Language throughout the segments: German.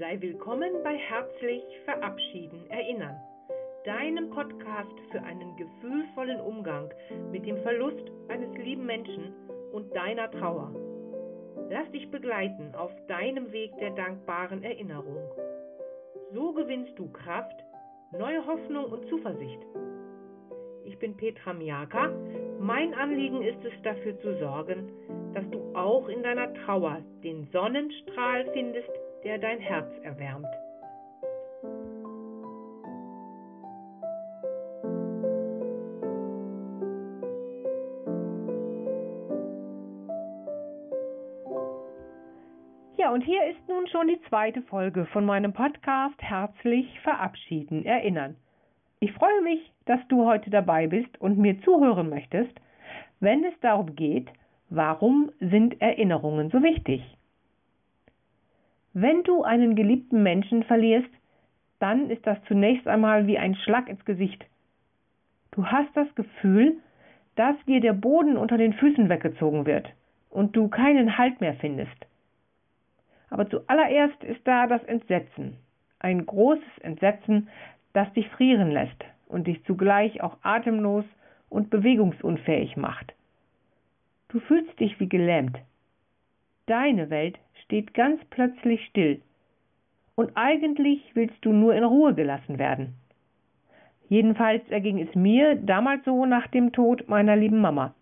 Sei willkommen bei Herzlich Verabschieden Erinnern, deinem Podcast für einen gefühlvollen Umgang mit dem Verlust eines lieben Menschen und deiner Trauer. Lass dich begleiten auf deinem Weg der dankbaren Erinnerung. So gewinnst du Kraft, neue Hoffnung und Zuversicht. Ich bin Petra Miaka. Mein Anliegen ist es, dafür zu sorgen, dass du auch in deiner Trauer den Sonnenstrahl findest, der dein Herz erwärmt. Ja, und hier ist nun schon die zweite Folge von meinem Podcast Herzlich verabschieden, erinnern. Ich freue mich, dass du heute dabei bist und mir zuhören möchtest, wenn es darum geht, warum sind Erinnerungen so wichtig? Wenn du einen geliebten Menschen verlierst, dann ist das zunächst einmal wie ein Schlag ins Gesicht. Du hast das Gefühl, dass dir der Boden unter den Füßen weggezogen wird und du keinen Halt mehr findest. Aber zuallererst ist da das Entsetzen, ein großes Entsetzen, das dich frieren lässt und dich zugleich auch atemlos und bewegungsunfähig macht. Du fühlst dich wie gelähmt. Deine Welt steht ganz plötzlich still. Und eigentlich willst du nur in Ruhe gelassen werden. Jedenfalls erging es mir damals so nach dem Tod meiner lieben Mama.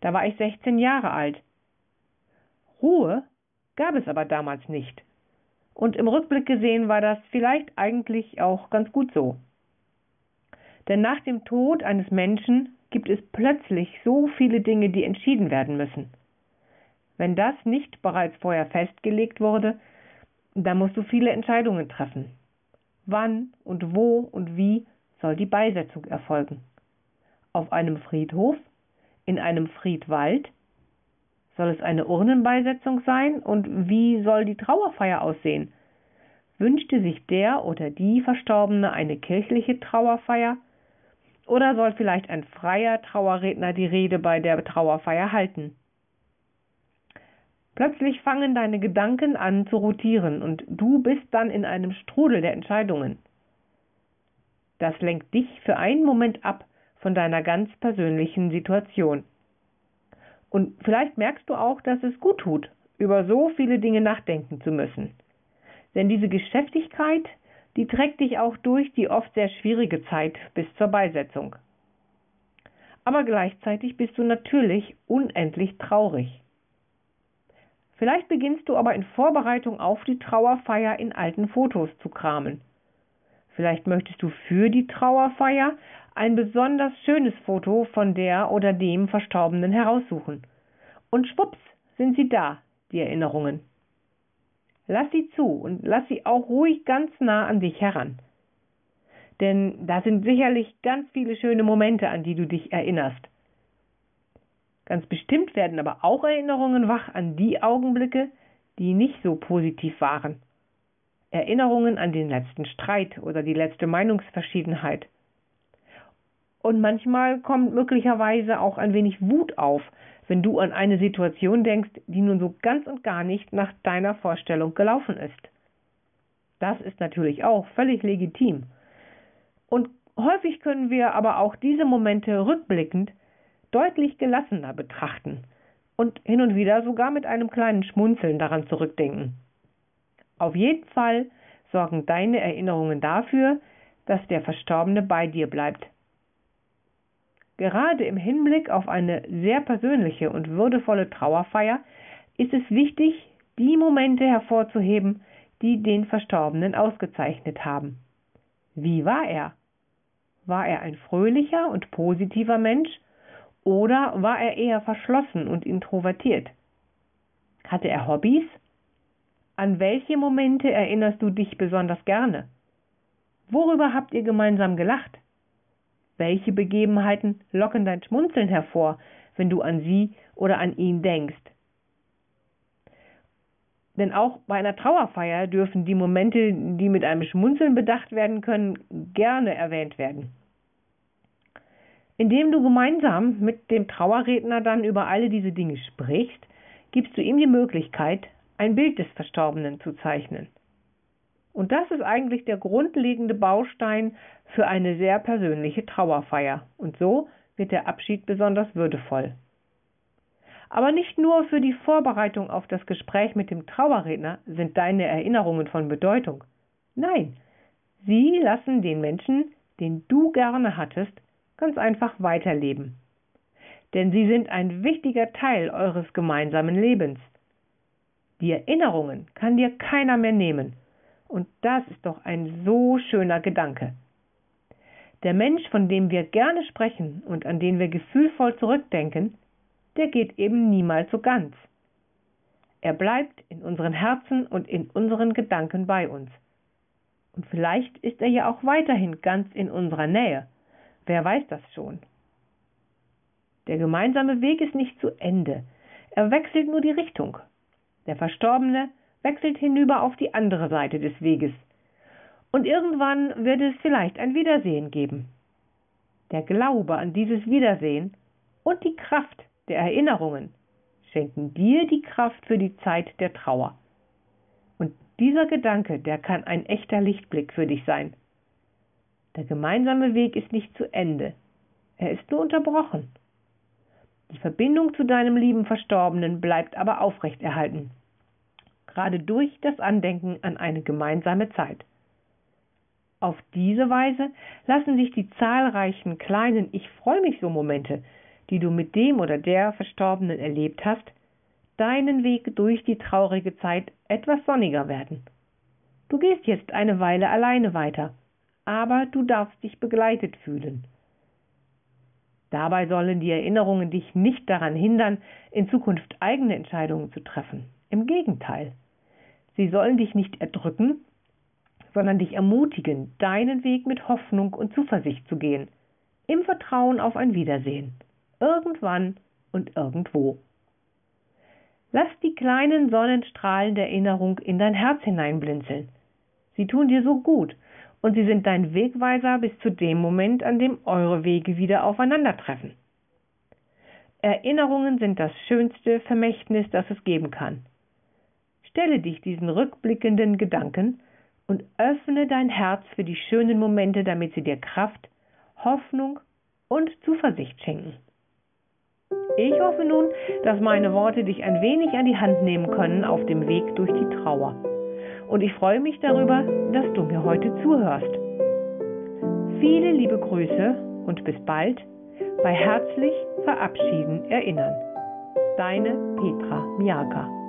Da war ich 16 Jahre alt. Ruhe gab es aber damals nicht. Und im Rückblick gesehen war das vielleicht eigentlich auch ganz gut so. Denn nach dem Tod eines Menschen gibt es plötzlich so viele Dinge, die entschieden werden müssen. Wenn das nicht bereits vorher festgelegt wurde, dann musst du viele Entscheidungen treffen. Wann und wo und wie soll die Beisetzung erfolgen? Auf einem Friedhof? In einem Friedwald? Soll es eine Urnenbeisetzung sein? Und wie soll die Trauerfeier aussehen? Wünschte sich der oder die Verstorbene eine kirchliche Trauerfeier? Oder soll vielleicht ein freier Trauerredner die Rede bei der Trauerfeier halten? Plötzlich fangen deine Gedanken an zu rotieren und du bist dann in einem Strudel der Entscheidungen. Das lenkt dich für einen Moment ab von deiner ganz persönlichen Situation. Und vielleicht merkst du auch, dass es gut tut, über so viele Dinge nachdenken zu müssen. Denn diese Geschäftigkeit, die trägt dich auch durch die oft sehr schwierige Zeit bis zur Beisetzung. Aber gleichzeitig bist du natürlich unendlich traurig. Vielleicht beginnst du aber in Vorbereitung auf die Trauerfeier in alten Fotos zu kramen. Vielleicht möchtest du für die Trauerfeier ein besonders schönes Foto von der oder dem Verstorbenen heraussuchen. Und schwupps sind sie da, die Erinnerungen. Lass sie zu und lass sie auch ruhig ganz nah an dich heran. Denn da sind sicherlich ganz viele schöne Momente, an die du dich erinnerst. Ganz bestimmt werden aber auch Erinnerungen wach an die Augenblicke, die nicht so positiv waren. Erinnerungen an den letzten Streit oder die letzte Meinungsverschiedenheit. Und manchmal kommt möglicherweise auch ein wenig Wut auf, wenn du an eine Situation denkst, die nun so ganz und gar nicht nach deiner Vorstellung gelaufen ist. Das ist natürlich auch völlig legitim. Und häufig können wir aber auch diese Momente rückblickend deutlich gelassener betrachten und hin und wieder sogar mit einem kleinen Schmunzeln daran zurückdenken. Auf jeden Fall sorgen deine Erinnerungen dafür, dass der Verstorbene bei dir bleibt. Gerade im Hinblick auf eine sehr persönliche und würdevolle Trauerfeier ist es wichtig, die Momente hervorzuheben, die den Verstorbenen ausgezeichnet haben. Wie war er? War er ein fröhlicher und positiver Mensch oder war er eher verschlossen und introvertiert? Hatte er Hobbys? An welche Momente erinnerst du dich besonders gerne? Worüber habt ihr gemeinsam gelacht? Welche Begebenheiten locken dein Schmunzeln hervor, wenn du an sie oder an ihn denkst? Denn auch bei einer Trauerfeier dürfen die Momente, die mit einem Schmunzeln bedacht werden können, gerne erwähnt werden. Indem du gemeinsam mit dem Trauerredner dann über alle diese Dinge sprichst, gibst du ihm die Möglichkeit, ein Bild des Verstorbenen zu zeichnen. Und das ist eigentlich der grundlegende Baustein für eine sehr persönliche Trauerfeier. Und so wird der Abschied besonders würdevoll. Aber nicht nur für die Vorbereitung auf das Gespräch mit dem Trauerredner sind deine Erinnerungen von Bedeutung. Nein, sie lassen den Menschen, den du gerne hattest, ganz einfach weiterleben. Denn sie sind ein wichtiger Teil eures gemeinsamen Lebens. Die Erinnerungen kann dir keiner mehr nehmen. Und das ist doch ein so schöner Gedanke. Der Mensch, von dem wir gerne sprechen und an den wir gefühlvoll zurückdenken, der geht eben niemals so ganz. Er bleibt in unseren Herzen und in unseren Gedanken bei uns. Und vielleicht ist er ja auch weiterhin ganz in unserer Nähe. Wer weiß das schon? Der gemeinsame Weg ist nicht zu Ende. Er wechselt nur die Richtung. Der Verstorbene wechselt hinüber auf die andere Seite des Weges. Und irgendwann wird es vielleicht ein Wiedersehen geben. Der Glaube an dieses Wiedersehen und die Kraft der Erinnerungen schenken dir die Kraft für die Zeit der Trauer. Und dieser Gedanke, der kann ein echter Lichtblick für dich sein. Der gemeinsame Weg ist nicht zu Ende, er ist nur unterbrochen. Die Verbindung zu deinem lieben Verstorbenen bleibt aber aufrechterhalten, gerade durch das Andenken an eine gemeinsame Zeit. Auf diese Weise lassen sich die zahlreichen kleinen Ich freue mich so Momente, die du mit dem oder der Verstorbenen erlebt hast, deinen Weg durch die traurige Zeit etwas sonniger werden. Du gehst jetzt eine Weile alleine weiter, aber du darfst dich begleitet fühlen. Dabei sollen die Erinnerungen dich nicht daran hindern, in Zukunft eigene Entscheidungen zu treffen. Im Gegenteil. Sie sollen dich nicht erdrücken, sondern dich ermutigen, deinen Weg mit Hoffnung und Zuversicht zu gehen, im Vertrauen auf ein Wiedersehen, irgendwann und irgendwo. Lass die kleinen Sonnenstrahlen der Erinnerung in dein Herz hineinblinzeln. Sie tun dir so gut und sie sind dein Wegweiser bis zu dem Moment, an dem eure Wege wieder aufeinandertreffen. Erinnerungen sind das schönste Vermächtnis, das es geben kann. Stelle dich diesen rückblickenden Gedanken und öffne dein Herz für die schönen Momente, damit sie dir Kraft, Hoffnung und Zuversicht schenken. Ich hoffe nun, dass meine Worte dich ein wenig an die Hand nehmen können auf dem Weg durch die Trauer. Und ich freue mich darüber, dass du mir heute zuhörst. Viele liebe Grüße und bis bald bei Herzlich Verabschieden erinnern. Deine Petra Miaka.